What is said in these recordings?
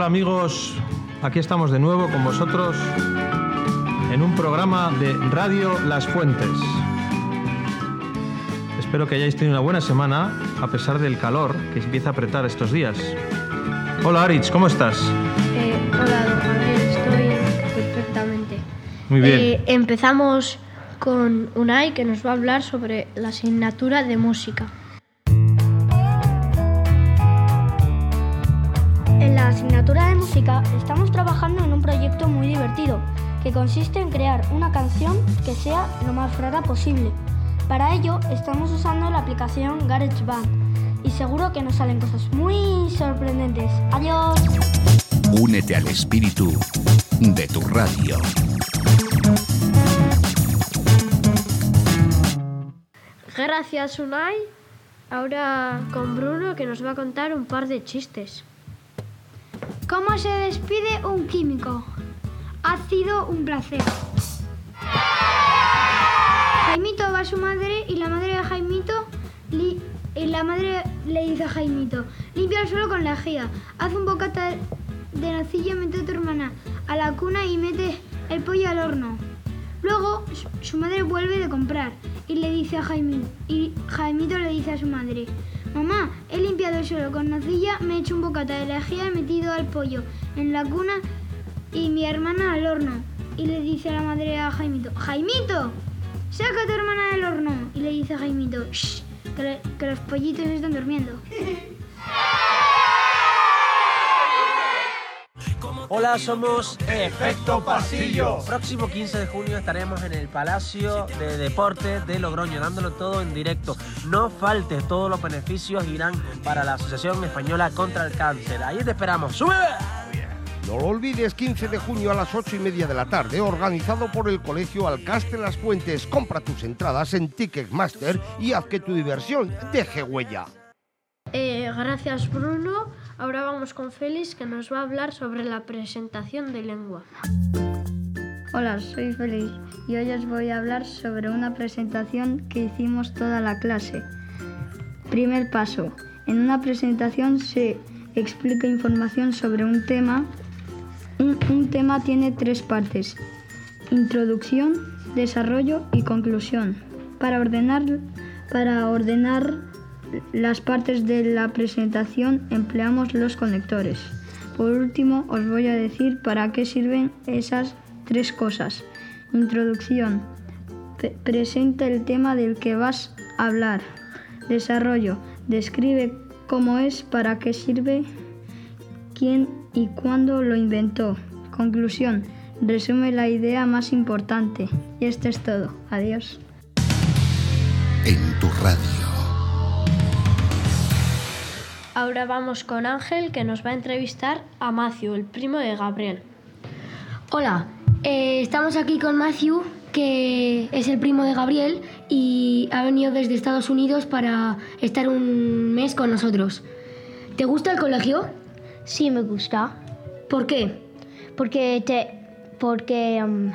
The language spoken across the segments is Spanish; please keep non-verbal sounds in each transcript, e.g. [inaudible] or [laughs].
Hola amigos, aquí estamos de nuevo con vosotros en un programa de Radio Las Fuentes. Espero que hayáis tenido una buena semana a pesar del calor que empieza a apretar estos días. Hola Aritz, ¿cómo estás? Eh, hola, don Gabriel, estoy perfectamente. Muy bien. Eh, empezamos con Unai que nos va a hablar sobre la asignatura de música. Música estamos trabajando en un proyecto muy divertido que consiste en crear una canción que sea lo más rara posible. Para ello estamos usando la aplicación GarageBand y seguro que nos salen cosas muy sorprendentes. Adiós. Únete al espíritu de tu radio. Gracias Unai. Ahora con Bruno que nos va a contar un par de chistes. ¿Cómo se despide un químico? Ha sido un placer. Jaimito va a su madre y la madre de Jaimito y la madre le dice a Jaimito, limpia el suelo con la lejía, haz un bocata de nocilla, mete a tu hermana a la cuna y mete el pollo al horno. Luego su- su madre vuelve de comprar y le dice a Jaimito, y Jaimito le dice a su madre, mamá, he limpiado el suelo con nocilla, me he hecho un bocata de lejía, he metido al pollo en la cuna y mi hermana al horno. Y le dice a la madre a Jaimito, Jaimito, saca a tu hermana del horno. Y le dice a Jaimito, "Shh, que los pollitos están durmiendo. [laughs] Hola, somos Efecto Pasillo. Próximo 15 de junio estaremos en el Palacio de Deportes de Logroño, dándolo todo en directo. No faltes, todos los beneficios irán para la Asociación Española contra el Cáncer. Ahí te esperamos. ¡Sube! No lo olvides, 15 de junio a las 8 y media de la tarde, organizado por el Colegio Alcaste Las Fuentes. Compra tus entradas en Ticketmaster y haz que tu diversión deje huella. Eh, gracias Bruno. Ahora vamos con Félix que nos va a hablar sobre la presentación de lengua. Hola, soy Félix y hoy os voy a hablar sobre una presentación que hicimos toda la clase. Primer paso. En una presentación se explica información sobre un tema. Un, un tema tiene tres partes. Introducción, desarrollo y conclusión. Para ordenar, para ordenar las partes de la presentación empleamos los conectores. Por último, os voy a decir para qué sirven esas tres cosas. Introducción. Pre- presenta el tema del que vas a hablar. Desarrollo. Describe cómo es, para qué sirve, quién y cuándo lo inventó. Conclusión. Resume la idea más importante. Y esto es todo. Adiós. En tu radio. Ahora vamos con Ángel que nos va a entrevistar a Matthew, el primo de Gabriel. Hola, eh, estamos aquí con Matthew, que es el primo de Gabriel y ha venido desde Estados Unidos para estar un mes con nosotros. ¿Te gusta el colegio? Sí, me gusta. ¿Por qué? Porque te. Porque. um,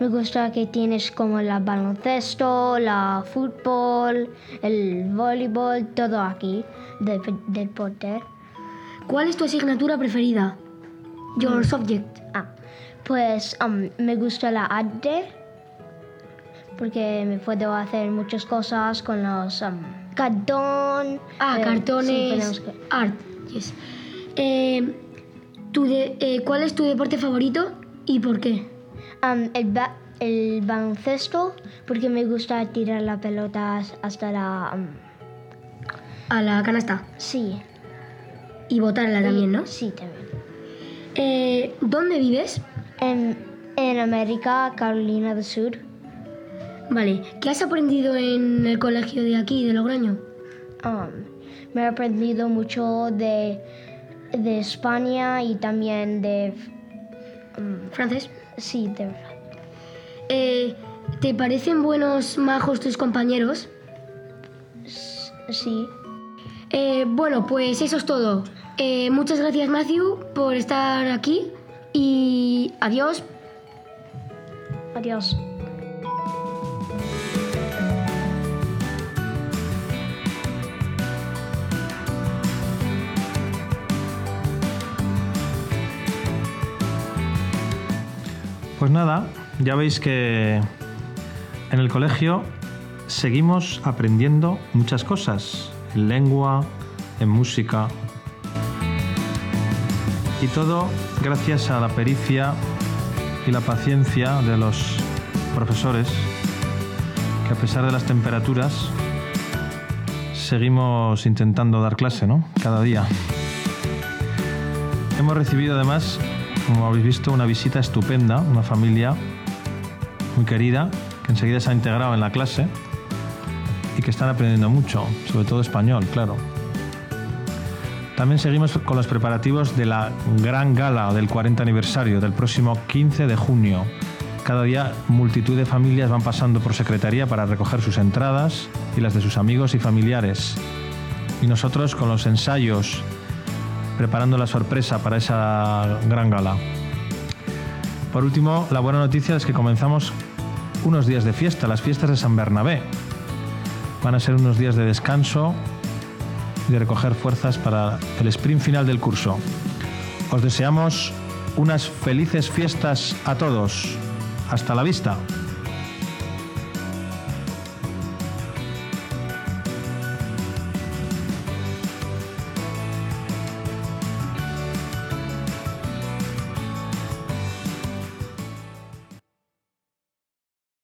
me gusta que tienes como la baloncesto, la fútbol, el voleibol, todo aquí de, deporte. ¿Cuál es tu asignatura preferida? Your subject. Ah, pues um, me gusta la arte porque me puedo hacer muchas cosas con los um, cartón. Ah, eh, sí, cartones. tenemos que- Art. Yes. Eh, tu de- eh, ¿Cuál es tu deporte favorito y por qué? Um, el, ba- el baloncesto porque me gusta tirar la pelota hasta la... um, A la canasta. sí. Y botarla también, ¿no? Sí, también. Eh, ¿Dónde vives? En, en América, Carolina del Sur, Vale. ¿Qué has aprendido en el colegio de aquí, de Logroño? um, me he aprendido mucho de, de España y también de... um, ¿Francés? sí, de... Eh, ¿Te parecen buenos, majos tus compañeros? Sí. Eh, bueno, pues eso es todo. Eh, muchas gracias, Matthew, por estar aquí y adiós. Adiós. Pues nada, ya veis que en el colegio seguimos aprendiendo muchas cosas, en lengua, en música. Y todo gracias a la pericia y la paciencia de los profesores, que a pesar de las temperaturas, seguimos intentando dar clase, ¿no? Cada día. Hemos recibido además, como habéis visto, una visita estupenda, una familia muy querida, que enseguida se ha integrado en la clase y que están aprendiendo mucho, sobre todo español, claro. También seguimos con los preparativos de la gran gala del 40 aniversario del próximo 15 de junio. Cada día multitud de familias van pasando por secretaría para recoger sus entradas y las de sus amigos y familiares. Y nosotros con los ensayos preparando la sorpresa para esa gran gala. Por último, la buena noticia es que comenzamos unos días de fiesta, las fiestas de San Bernabé. Van a ser unos días de descanso y de recoger fuerzas para el sprint final del curso. Os deseamos unas felices fiestas a todos. Hasta la vista.